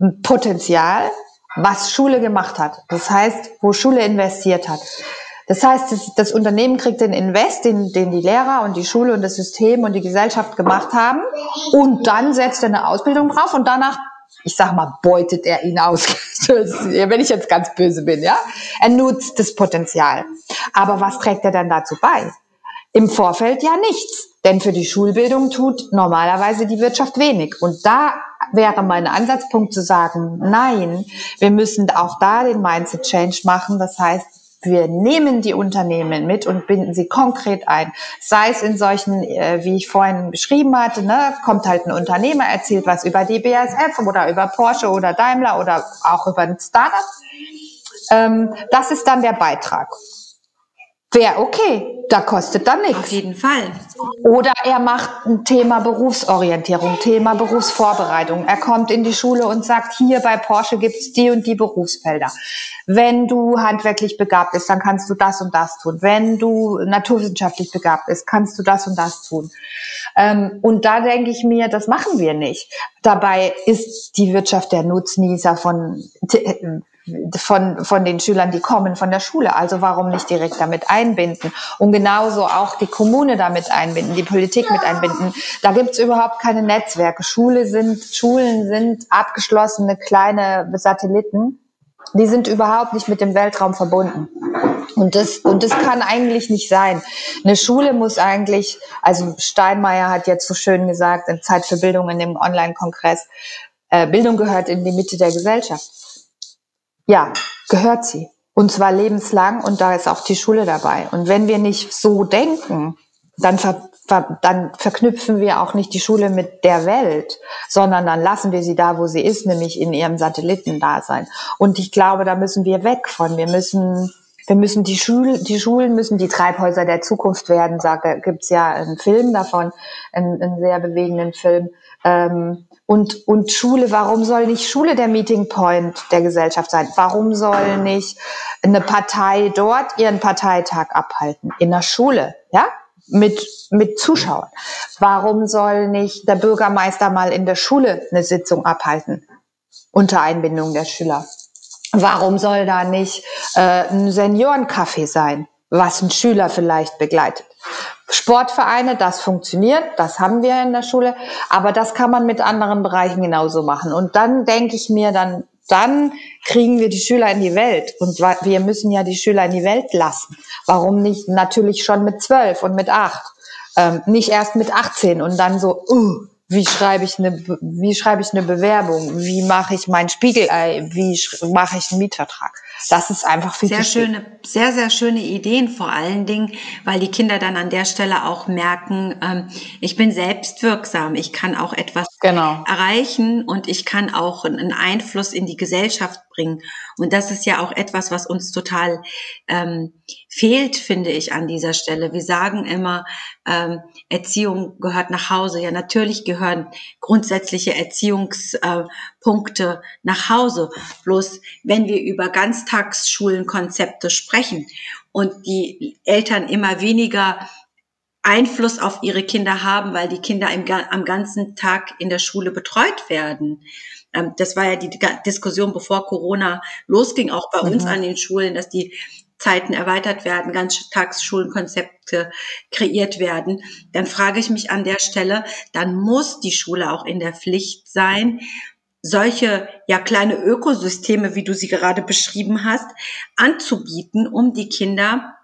ein Potenzial, was Schule gemacht hat. Das heißt, wo Schule investiert hat. Das heißt, das, das Unternehmen kriegt den Invest, den, den die Lehrer und die Schule und das System und die Gesellschaft gemacht haben. Und dann setzt er eine Ausbildung drauf und danach ich sag mal, beutet er ihn aus. Wenn ich jetzt ganz böse bin, ja. Er nutzt das Potenzial. Aber was trägt er dann dazu bei? Im Vorfeld ja nichts. Denn für die Schulbildung tut normalerweise die Wirtschaft wenig. Und da wäre mein Ansatzpunkt zu sagen, nein, wir müssen auch da den Mindset Change machen. Das heißt, wir nehmen die Unternehmen mit und binden sie konkret ein. Sei es in solchen, äh, wie ich vorhin beschrieben hatte, ne, kommt halt ein Unternehmer, erzählt was über die BASF oder über Porsche oder Daimler oder auch über ein Startup. Ähm, das ist dann der Beitrag. Wäre okay, da kostet dann nichts. Auf jeden Fall. Oder er macht ein Thema Berufsorientierung, Thema Berufsvorbereitung. Er kommt in die Schule und sagt, hier bei Porsche gibt's die und die Berufsfelder. Wenn du handwerklich begabt bist, dann kannst du das und das tun. Wenn du naturwissenschaftlich begabt bist, kannst du das und das tun. Ähm, und da denke ich mir, das machen wir nicht. Dabei ist die Wirtschaft der Nutznießer von von, von den Schülern, die kommen von der Schule. Also warum nicht direkt damit einbinden? Und genauso auch die Kommune damit einbinden, die Politik mit einbinden. Da gibt's überhaupt keine Netzwerke. Schule sind, Schulen sind abgeschlossene kleine Satelliten. Die sind überhaupt nicht mit dem Weltraum verbunden. Und das, und das kann eigentlich nicht sein. Eine Schule muss eigentlich, also Steinmeier hat jetzt so schön gesagt, in Zeit für Bildung in dem Online-Kongress, äh, Bildung gehört in die Mitte der Gesellschaft. Ja, gehört sie. Und zwar lebenslang und da ist auch die Schule dabei. Und wenn wir nicht so denken, dann, ver, ver, dann verknüpfen wir auch nicht die Schule mit der Welt, sondern dann lassen wir sie da, wo sie ist, nämlich in ihrem Satellitendasein. Und ich glaube, da müssen wir weg von. Wir müssen wir müssen die Schul die Schulen müssen die Treibhäuser der Zukunft werden, sagt, gibt's ja einen Film davon, einen, einen sehr bewegenden Film. Ähm, und, und Schule, warum soll nicht Schule der Meeting Point der Gesellschaft sein? Warum soll nicht eine Partei dort ihren Parteitag abhalten? In der Schule, ja? Mit, mit Zuschauern. Warum soll nicht der Bürgermeister mal in der Schule eine Sitzung abhalten? Unter Einbindung der Schüler. Warum soll da nicht äh, ein Seniorencafé sein, was ein Schüler vielleicht begleitet? Sportvereine, das funktioniert, das haben wir in der Schule, aber das kann man mit anderen Bereichen genauso machen. Und dann denke ich mir, dann, dann kriegen wir die Schüler in die Welt. Und wir müssen ja die Schüler in die Welt lassen. Warum nicht natürlich schon mit zwölf und mit acht? Ähm, nicht erst mit 18 und dann so, uh, wie schreibe ich eine, wie schreibe ich eine Bewerbung? Wie mache ich mein Spiegelei? Wie mache ich einen Mietvertrag? Das ist einfach viel sehr schöne, sehr sehr schöne Ideen vor allen Dingen, weil die Kinder dann an der Stelle auch merken, ähm, ich bin selbstwirksam, ich kann auch etwas genau. erreichen und ich kann auch einen Einfluss in die Gesellschaft bringen. Und das ist ja auch etwas, was uns total ähm, fehlt, finde ich, an dieser Stelle. Wir sagen immer, ähm, Erziehung gehört nach Hause. Ja, natürlich gehören grundsätzliche Erziehungspunkte äh, nach Hause. Bloß wenn wir über Ganztagsschulenkonzepte sprechen und die Eltern immer weniger Einfluss auf ihre Kinder haben, weil die Kinder im, am ganzen Tag in der Schule betreut werden. Ähm, das war ja die Diskussion, bevor Corona losging, auch bei mhm. uns an den Schulen, dass die Zeiten erweitert werden, Ganztagsschulenkonzepte kreiert werden, dann frage ich mich an der Stelle, dann muss die Schule auch in der Pflicht sein, solche ja kleine Ökosysteme, wie du sie gerade beschrieben hast, anzubieten, um die Kinder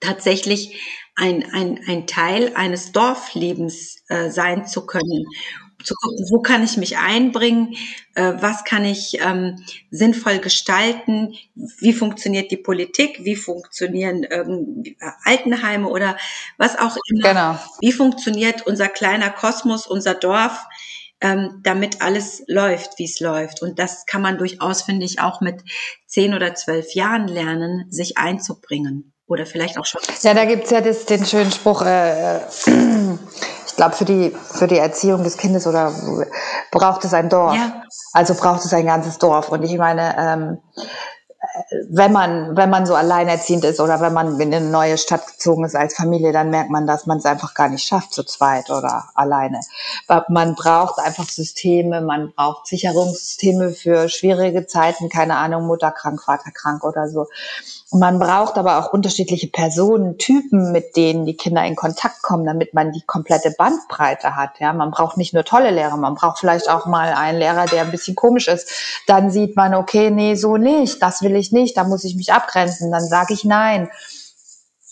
tatsächlich ein, ein, ein Teil eines Dorflebens äh, sein zu können zu gucken, wo kann ich mich einbringen, äh, was kann ich ähm, sinnvoll gestalten, wie funktioniert die Politik, wie funktionieren ähm, Altenheime oder was auch immer. Genau. Wie funktioniert unser kleiner Kosmos, unser Dorf, ähm, damit alles läuft, wie es läuft. Und das kann man durchaus, finde ich, auch mit zehn oder zwölf Jahren lernen, sich einzubringen. Oder vielleicht auch schon. Ja, da gibt's ja das, den schönen Spruch, äh, ich glaube, für die, für die Erziehung des Kindes oder braucht es ein Dorf. Ja. Also braucht es ein ganzes Dorf. Und ich meine, ähm, wenn man, wenn man so alleinerziehend ist oder wenn man in eine neue Stadt gezogen ist als Familie, dann merkt man, dass man es einfach gar nicht schafft, zu zweit oder alleine. Man braucht einfach Systeme, man braucht Sicherungssysteme für schwierige Zeiten, keine Ahnung, Mutter krank, Vater krank oder so. Man braucht aber auch unterschiedliche Personen, Typen, mit denen die Kinder in Kontakt kommen, damit man die komplette Bandbreite hat. Ja, man braucht nicht nur tolle Lehrer, man braucht vielleicht auch mal einen Lehrer, der ein bisschen komisch ist. Dann sieht man, okay, nee, so nicht, das will ich nicht, da muss ich mich abgrenzen. Dann sage ich nein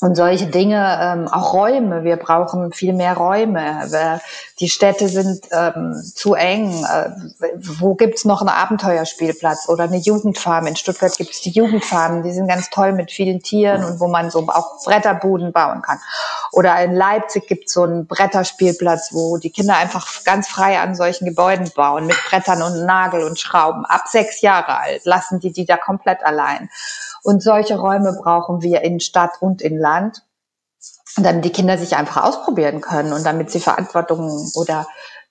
und solche Dinge, ähm, auch Räume. Wir brauchen viel mehr Räume. Die Städte sind ähm, zu eng. Äh, wo gibt's noch einen Abenteuerspielplatz oder eine Jugendfarm? In Stuttgart gibt's die Jugendfarmen, die sind ganz toll mit vielen Tieren und wo man so auch Bretterbuden bauen kann. Oder in Leipzig gibt's so einen Bretterspielplatz, wo die Kinder einfach ganz frei an solchen Gebäuden bauen, mit Brettern und Nagel und Schrauben. Ab sechs Jahre alt lassen die die da komplett allein. Und solche Räume brauchen wir in Stadt und in Land, damit die Kinder sich einfach ausprobieren können und damit sie Verantwortung oder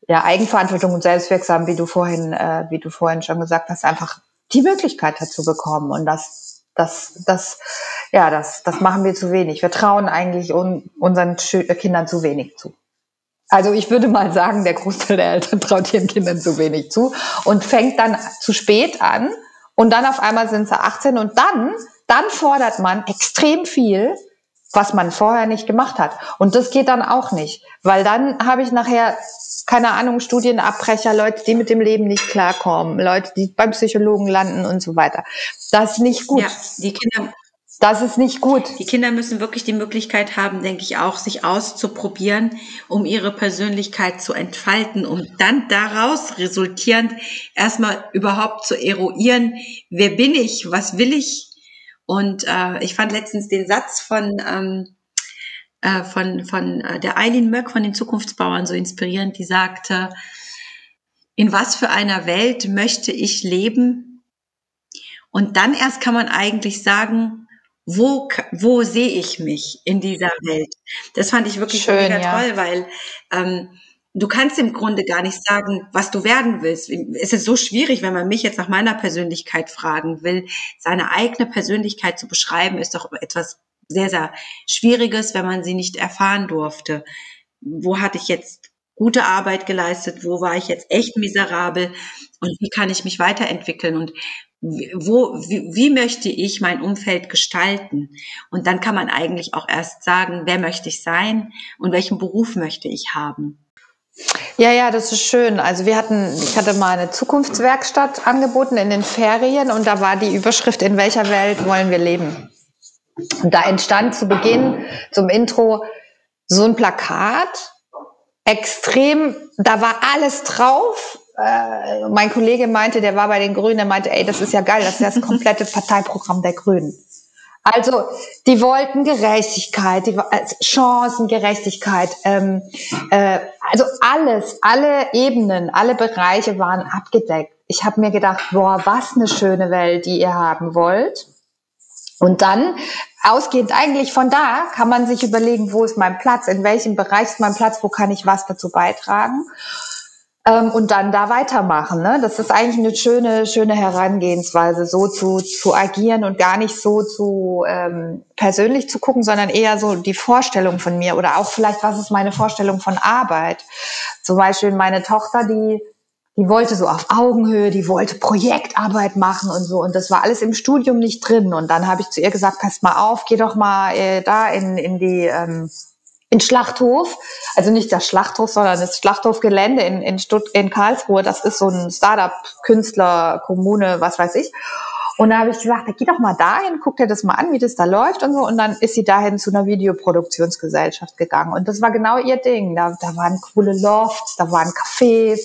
ja, Eigenverantwortung und selbstwirksam, wie du vorhin, äh, wie du vorhin schon gesagt hast, einfach die Möglichkeit dazu bekommen. Und das, das, das, ja, das, das machen wir zu wenig. Wir trauen eigentlich un, unseren Kindern zu wenig zu. Also ich würde mal sagen, der Großteil der Eltern traut ihren Kindern zu wenig zu und fängt dann zu spät an, und dann auf einmal sind sie 18 und dann, dann fordert man extrem viel, was man vorher nicht gemacht hat. Und das geht dann auch nicht, weil dann habe ich nachher keine Ahnung, Studienabbrecher, Leute, die mit dem Leben nicht klarkommen, Leute, die beim Psychologen landen und so weiter. Das ist nicht gut. Ja, die Kinder Das ist nicht gut. Die Kinder müssen wirklich die Möglichkeit haben, denke ich auch, sich auszuprobieren, um ihre Persönlichkeit zu entfalten, um dann daraus resultierend erstmal überhaupt zu eruieren, wer bin ich, was will ich. Und äh, ich fand letztens den Satz von, ähm, äh, von, von äh, der Eileen Möck von den Zukunftsbauern so inspirierend, die sagte, in was für einer Welt möchte ich leben? Und dann erst kann man eigentlich sagen, wo, wo sehe ich mich in dieser Welt? Das fand ich wirklich Schön, mega ja. toll, weil ähm, du kannst im Grunde gar nicht sagen, was du werden willst. Es ist so schwierig, wenn man mich jetzt nach meiner Persönlichkeit fragen will. Seine eigene Persönlichkeit zu beschreiben, ist doch etwas sehr, sehr Schwieriges, wenn man sie nicht erfahren durfte. Wo hatte ich jetzt gute Arbeit geleistet? Wo war ich jetzt echt miserabel? Und wie kann ich mich weiterentwickeln? Und wo, wie, wie möchte ich mein Umfeld gestalten? Und dann kann man eigentlich auch erst sagen, wer möchte ich sein und welchen Beruf möchte ich haben. Ja, ja, das ist schön. Also wir hatten, ich hatte mal eine Zukunftswerkstatt angeboten in den Ferien und da war die Überschrift, in welcher Welt wollen wir leben? Und da entstand zu Beginn zum Intro so ein Plakat, extrem, da war alles drauf, äh, mein Kollege meinte, der war bei den Grünen, der meinte, ey, das ist ja geil, das ist das komplette Parteiprogramm der Grünen. Also die wollten Gerechtigkeit, die, äh, Chancengerechtigkeit, ähm, äh, also alles, alle Ebenen, alle Bereiche waren abgedeckt. Ich habe mir gedacht, boah, was eine schöne Welt, die ihr haben wollt. Und dann, ausgehend eigentlich von da, kann man sich überlegen, wo ist mein Platz, in welchem Bereich ist mein Platz, wo kann ich was dazu beitragen ähm, und dann da weitermachen. Ne? Das ist eigentlich eine schöne, schöne Herangehensweise, so zu, zu agieren und gar nicht so zu ähm, persönlich zu gucken, sondern eher so die Vorstellung von mir oder auch vielleicht, was ist meine Vorstellung von Arbeit. Zum Beispiel meine Tochter, die die wollte so auf Augenhöhe, die wollte Projektarbeit machen und so. Und das war alles im Studium nicht drin. Und dann habe ich zu ihr gesagt, pass mal auf, geh doch mal äh, da in, in die ähm, in Schlachthof, also nicht das Schlachthof, sondern das Schlachthofgelände in, in, Stutt in Karlsruhe. Das ist so ein Startup, Künstler, Kommune, was weiß ich. Und da habe ich gesagt, geh doch mal dahin, guck dir das mal an, wie das da läuft und so. Und dann ist sie dahin zu einer Videoproduktionsgesellschaft gegangen. Und das war genau ihr Ding. Da, da waren coole Lofts, da waren Cafés,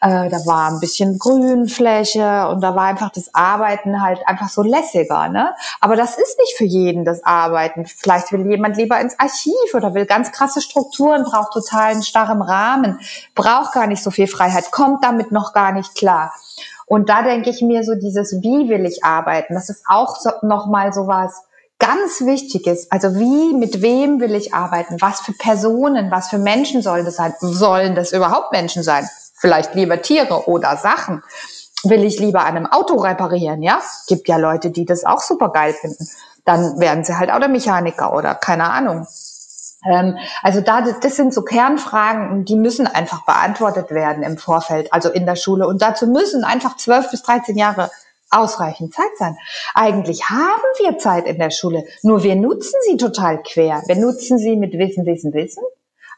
äh, da war ein bisschen Grünfläche und da war einfach das Arbeiten halt einfach so lässiger. Ne? Aber das ist nicht für jeden das Arbeiten. Vielleicht will jemand lieber ins Archiv oder will ganz krasse Strukturen, braucht total einen starren Rahmen, braucht gar nicht so viel Freiheit, kommt damit noch gar nicht klar. Und da denke ich mir so dieses, wie will ich arbeiten? Das ist auch so, nochmal so was ganz Wichtiges. Also wie, mit wem will ich arbeiten? Was für Personen, was für Menschen sollen das sein? Sollen das überhaupt Menschen sein? Vielleicht lieber Tiere oder Sachen. Will ich lieber an einem Auto reparieren, ja? Gibt ja Leute, die das auch super geil finden. Dann werden sie halt Automechaniker oder keine Ahnung. Ähm, also da, das sind so Kernfragen die müssen einfach beantwortet werden im Vorfeld, also in der Schule. Und dazu müssen einfach zwölf bis 13 Jahre ausreichend Zeit sein. Eigentlich haben wir Zeit in der Schule, nur wir nutzen sie total quer. Wir nutzen sie mit Wissen, Wissen, Wissen,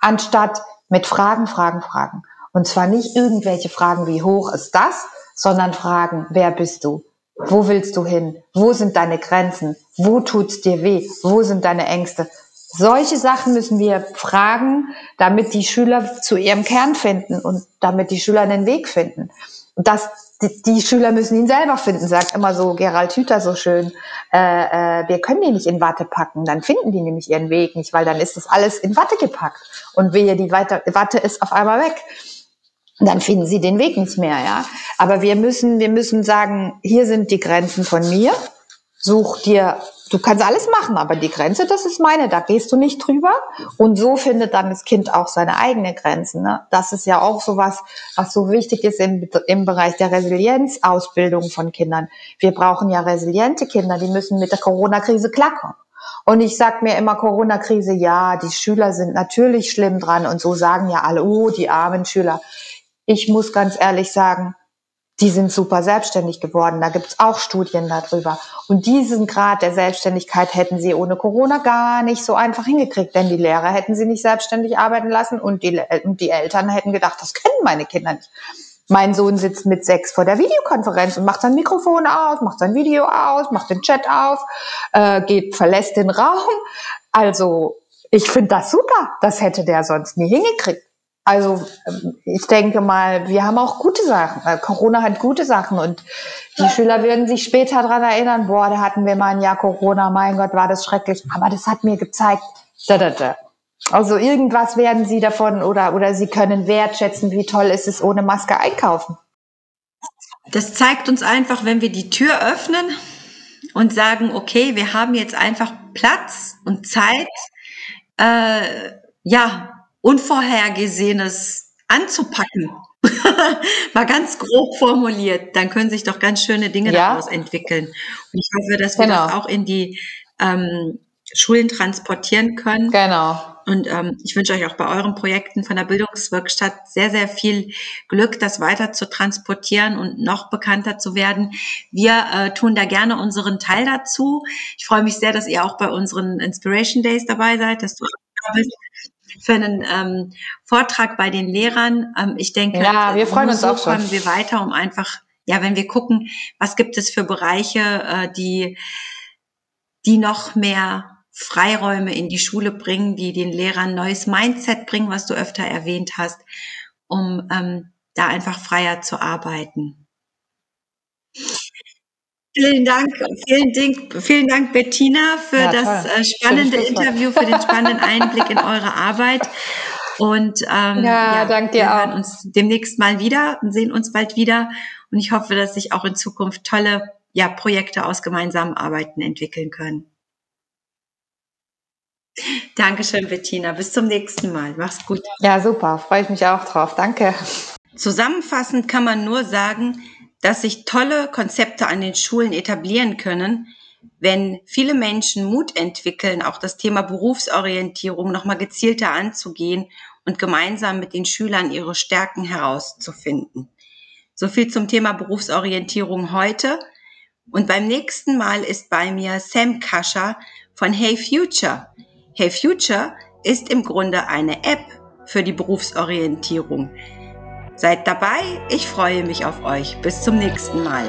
anstatt mit Fragen, Fragen, Fragen. Und zwar nicht irgendwelche Fragen, wie hoch ist das, sondern Fragen, wer bist du? Wo willst du hin? Wo sind deine Grenzen? Wo tut's dir weh? Wo sind deine Ängste? Solche Sachen müssen wir fragen, damit die Schüler zu ihrem Kern finden und damit die Schüler einen Weg finden. Und das, die, die Schüler müssen ihn selber finden, sagt immer so Gerald Hüther so schön. Äh, äh, wir können die nicht in Watte packen, dann finden die nämlich ihren Weg nicht, weil dann ist das alles in Watte gepackt und wehe, die Watte ist auf einmal weg dann finden sie den Weg nicht mehr, ja. Aber wir müssen, wir müssen sagen, hier sind die Grenzen von mir. Such dir, du kannst alles machen, aber die Grenze, das ist meine, da gehst du nicht drüber. Und so findet dann das Kind auch seine eigenen Grenzen. Ne? Das ist ja auch so was, was so wichtig ist im, im Bereich der Resilienzausbildung von Kindern. Wir brauchen ja resiliente Kinder, die müssen mit der Corona-Krise klarkommen. Und ich sag mir immer Corona-Krise, ja, die Schüler sind natürlich schlimm dran und so sagen ja alle, oh, die armen Schüler ich muss ganz ehrlich sagen, die sind super selbstständig geworden. Da gibt's auch Studien darüber. Und diesen Grad der Selbstständigkeit hätten sie ohne Corona gar nicht so einfach hingekriegt, denn die Lehrer hätten sie nicht selbstständig arbeiten lassen und die, und die Eltern hätten gedacht, das können meine Kinder nicht. Mein Sohn sitzt mit sechs vor der Videokonferenz und macht sein Mikrofon aus, macht sein Video aus, macht den Chat auf, äh, geht, verlässt den Raum. Also ich finde das super. Das hätte der sonst nie hingekriegt. Also ähm, ich denke mal, wir haben auch gute Sachen. Corona hat gute Sachen und die Schüler würden sich später daran erinnern, boah, da hatten wir mal ein Jahr Corona, mein Gott, war das schrecklich. Aber das hat mir gezeigt, da, da, da. Also irgendwas werden sie davon oder, oder sie können wertschätzen, wie toll ist es ohne Maske einkaufen. Das zeigt uns einfach, wenn wir die Tür öffnen und sagen, okay, wir haben jetzt einfach Platz und Zeit, äh, ja, Unvorhergesehenes anzupacken. Mal ganz grob formuliert, dann können sich doch ganz schöne Dinge ja. daraus entwickeln. Und ich hoffe, dass wir genau. das auch in die ähm, Schulen transportieren können. Genau. Und ähm, ich wünsche euch auch bei euren Projekten von der Bildungswerkstatt sehr, sehr viel Glück, das weiter zu transportieren und noch bekannter zu werden. Wir äh, tun da gerne unseren Teil dazu. Ich freue mich sehr, dass ihr auch bei unseren Inspiration Days dabei seid, dass du da bist für einen ähm, Vortrag bei den Lehrern. Ähm, ich denke, ja, wir freuen uns so auch schon. kommen wir weiter, um einfach, ja, wenn wir gucken, was gibt es für Bereiche, äh, die, die noch mehr Freiräume in die Schule bringen, die den Lehrern neues Mindset bringen, was du öfter erwähnt hast, um ähm, da einfach freier zu arbeiten. Vielen Dank, vielen Dank, vielen Dank, Bettina, für ja, das äh, spannende Interview, für den spannenden Einblick in eure Arbeit. Und ähm, ja, ja danke dir wir auch. hören uns demnächst mal wieder und sehen uns bald wieder. Und ich hoffe, dass sich auch in Zukunft tolle ja, Projekte aus gemeinsamen Arbeiten entwickeln können. Dankeschön, Bettina. Bis zum nächsten Mal. Mach's gut. Ja, super. Freue ich mich auch drauf. Danke. Zusammenfassend kann man nur sagen, dass sich tolle Konzepte an den Schulen etablieren können, wenn viele Menschen Mut entwickeln, auch das Thema Berufsorientierung nochmal gezielter anzugehen und gemeinsam mit den Schülern ihre Stärken herauszufinden. So viel zum Thema Berufsorientierung heute. Und beim nächsten Mal ist bei mir Sam Kascher von Hey Future. Hey Future ist im Grunde eine App für die Berufsorientierung. Seid dabei, ich freue mich auf euch. Bis zum nächsten Mal.